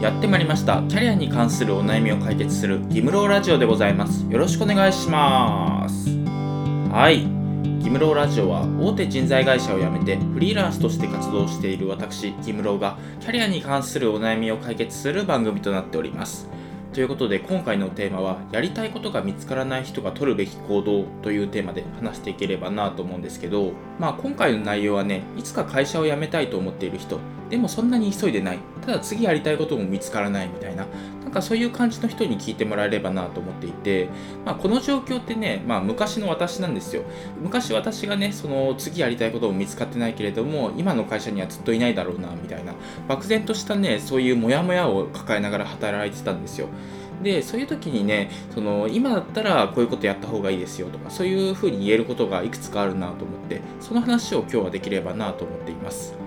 やってまいりました。キャリアに関するお悩みを解決するギムローラジオでございます。よろしくお願いします。はい。ギムローラジオは大手人材会社を辞めてフリーランスとして活動している私ギムローがキャリアに関するお悩みを解決する番組となっております。ということで今回のテーマはやりたいことが見つからない人が取るべき行動というテーマで話していければなと思うんですけどまあ今回の内容はねいつか会社を辞めたいと思っている人でもそんなに急いでない。ただ次やりたいことも見つからないみたいなかそういう感じの人に聞いてもらえればなと思っていて、まあ、この状況ってね、まあ、昔の私なんですよ。昔私がねその次やりたいことも見つかってないけれども今の会社にはずっといないだろうなみたいな漠然としたねそういうモヤモヤを抱えながら働いてたんですよ。でそういう時にねその今だったらこういうことやった方がいいですよとかそういうふうに言えることがいくつかあるなと思ってその話を今日はできればなと思っています。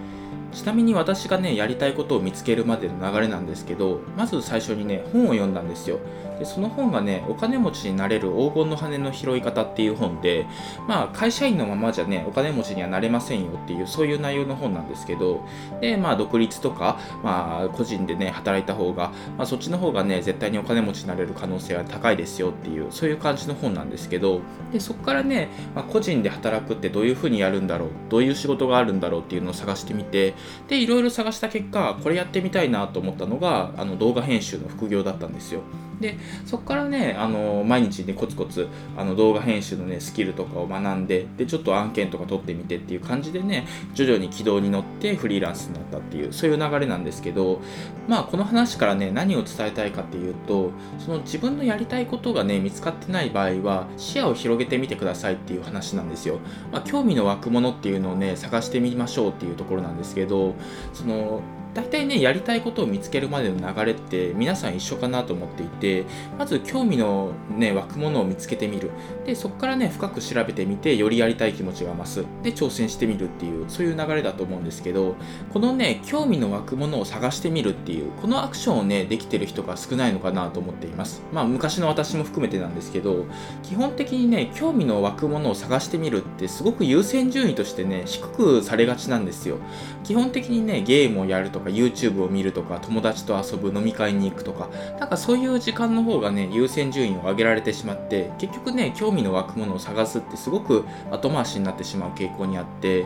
ちなみに私がねやりたいことを見つけるまでの流れなんですけどまず最初にね本を読んだんですよ。でその本がねお金持ちになれる黄金の羽の拾い方っていう本でまあ会社員のままじゃねお金持ちにはなれませんよっていうそういう内容の本なんですけどでまあ独立とかまあ個人でね働いた方が、まあ、そっちの方がね絶対にお金持ちになれる可能性は高いですよっていうそういう感じの本なんですけどでそこからね、まあ、個人で働くってどういうふうにやるんだろうどういう仕事があるんだろうっていうのを探してみてでいろいろ探した結果これやってみたいなと思ったのがあの動画編集の副業だったんですよ。でそこからねあの毎日ねコツコツあの動画編集のねスキルとかを学んででちょっと案件とか取ってみてっていう感じでね徐々に軌道に乗ってフリーランスになったっていうそういう流れなんですけどまあこの話からね何を伝えたいかっていうとその自分のやりたいことがね見つかってない場合は視野を広げてみてくださいっていう話なんですよ、まあ、興味の湧くものっていうのをね探してみましょうっていうところなんですけどその大体ねやりたいことを見つけるまでの流れって皆さん一緒かなと思っていてまず興味のね湧くものを見つけてみる。でそこからね深く調べてみてよりやりたい気持ちが増す。で挑戦してみるっていうそういう流れだと思うんですけどこのね興味の湧くものを探してみるっていうこのアクションをねできてる人が少ないのかなと思っています。まあ昔の私も含めてなんですけど基本的にね興味の湧くものを探してみるってすごく優先順位としてね低くされがちなんですよ。基本的にねゲームをやるとかか YouTube を見るとか友達と遊ぶ飲み会に行くとかなんかそういう時間の方がね優先順位を上げられてしまって結局ね興味の湧くものを探すってすごく後回しになってしまう傾向にあって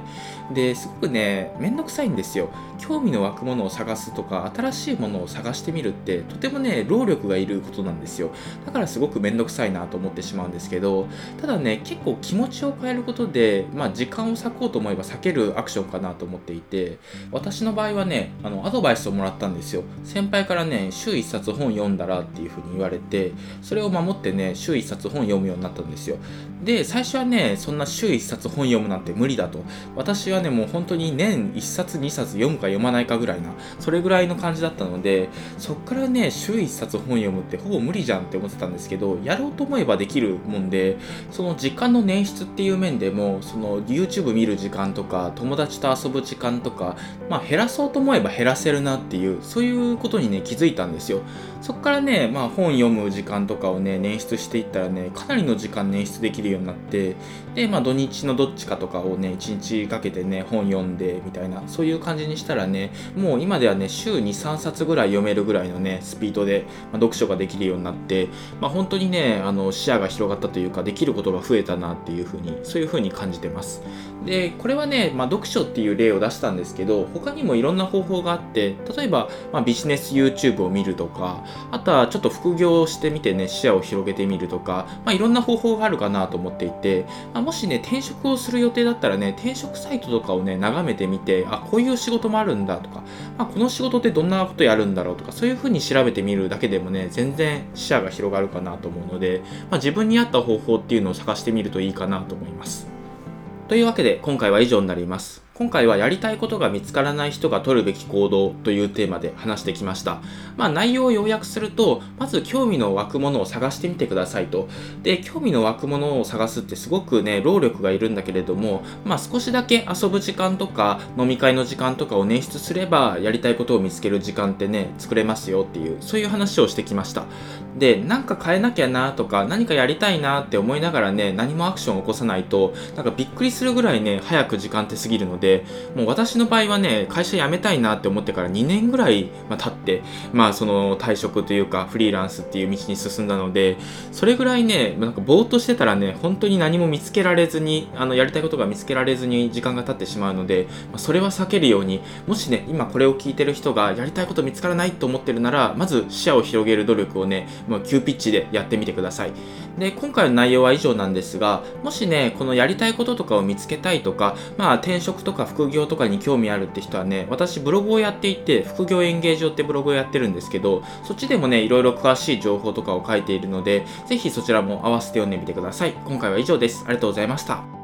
ですごくねめんどくさいんですよ。興味の湧くものを探すとか新しいものを探してみるってとてもね労力がいることなんですよ。だからすごくめんどくさいなと思ってしまうんですけどただね結構気持ちを変えることでまあ時間を割こうと思えば避けるアクションかなと思っていて私の場合はねあのアドバイスをもらったんですよ。先輩からね週1冊本読んだらっていうふうに言われてそれを守ってね週1冊本読むようになったんですよ。で最初はねそんな週1冊本読むなんて無理だと。私はねもう本当に年1冊2冊読むか読まないかぐらいなそれぐらいの感じだったのでそっからね週1冊本読むってほぼ無理じゃんって思ってたんですけどやろうと思えばできるもんでその時間の捻出っていう面でもその YouTube 見る時間とか友達と遊ぶ時間とかまあ減らそうと思えば減らせるなっていうそういうことにね気づいたんですよ。そこからね、まあ、本読む時間とかをね捻出していったらねかなりの時間捻出できるようになってで、まあ、土日のどっちかとかをね1日かけてね本読んでみたいなそういう感じにしたらねもう今ではね週23冊ぐらい読めるぐらいのねスピードで、まあ、読書ができるようになって、まあ、本当にねあの視野が広がったというかできることが増えたなっていうふうにそういうふうに感じてます。でこれはね、まあ、読書っていう例を出したんですけど他にもいろんな方法があって例えば、まあ、ビジネス YouTube を見るとかあとはちょっと副業をしてみてね視野を広げてみるとか、まあ、いろんな方法があるかなと思っていて、まあ、もしね転職をする予定だったらね転職サイトとかをね眺めてみてあこういう仕事もあるんだとか、まあ、この仕事ってどんなことやるんだろうとかそういうふうに調べてみるだけでもね全然視野が広がるかなと思うので、まあ、自分に合った方法っていうのを探してみるといいかなと思います。というわけで今回は以上になります。今回はやりたいことが見つからない人が取るべき行動というテーマで話してきました。まあ内容を要約すると、まず興味の湧くものを探してみてくださいと。で、興味の湧くものを探すってすごくね、労力がいるんだけれども、まあ少しだけ遊ぶ時間とか飲み会の時間とかを捻出すれば、やりたいことを見つける時間ってね、作れますよっていう、そういう話をしてきました。で、なんか変えなきゃなとか、何かやりたいなって思いながらね、何もアクションを起こさないと、なんかびっくりするぐらいね、早く時間って過ぎるので、でもう私の場合はね会社辞めたいなって思ってから2年ぐらい経ってまあその退職というかフリーランスっていう道に進んだのでそれぐらいねなんかぼーっとしてたらね本当に何も見つけられずにあのやりたいことが見つけられずに時間が経ってしまうので、ま、それは避けるようにもしね今これを聞いてる人がやりたいこと見つからないと思ってるならまず視野を広げる努力をね、まあ、急ピッチでやってみてください。で今回の内容は以上なんですがもしねこのやりたいこととかを見つけたいとかまあ転職とか副業とかに興味あるって人はね私ブログをやっていて副業演芸場ってブログをやってるんですけどそっちでもねいろいろ詳しい情報とかを書いているのでぜひそちらも合わせて読んでみてください。今回は以上です。ありがとうございました。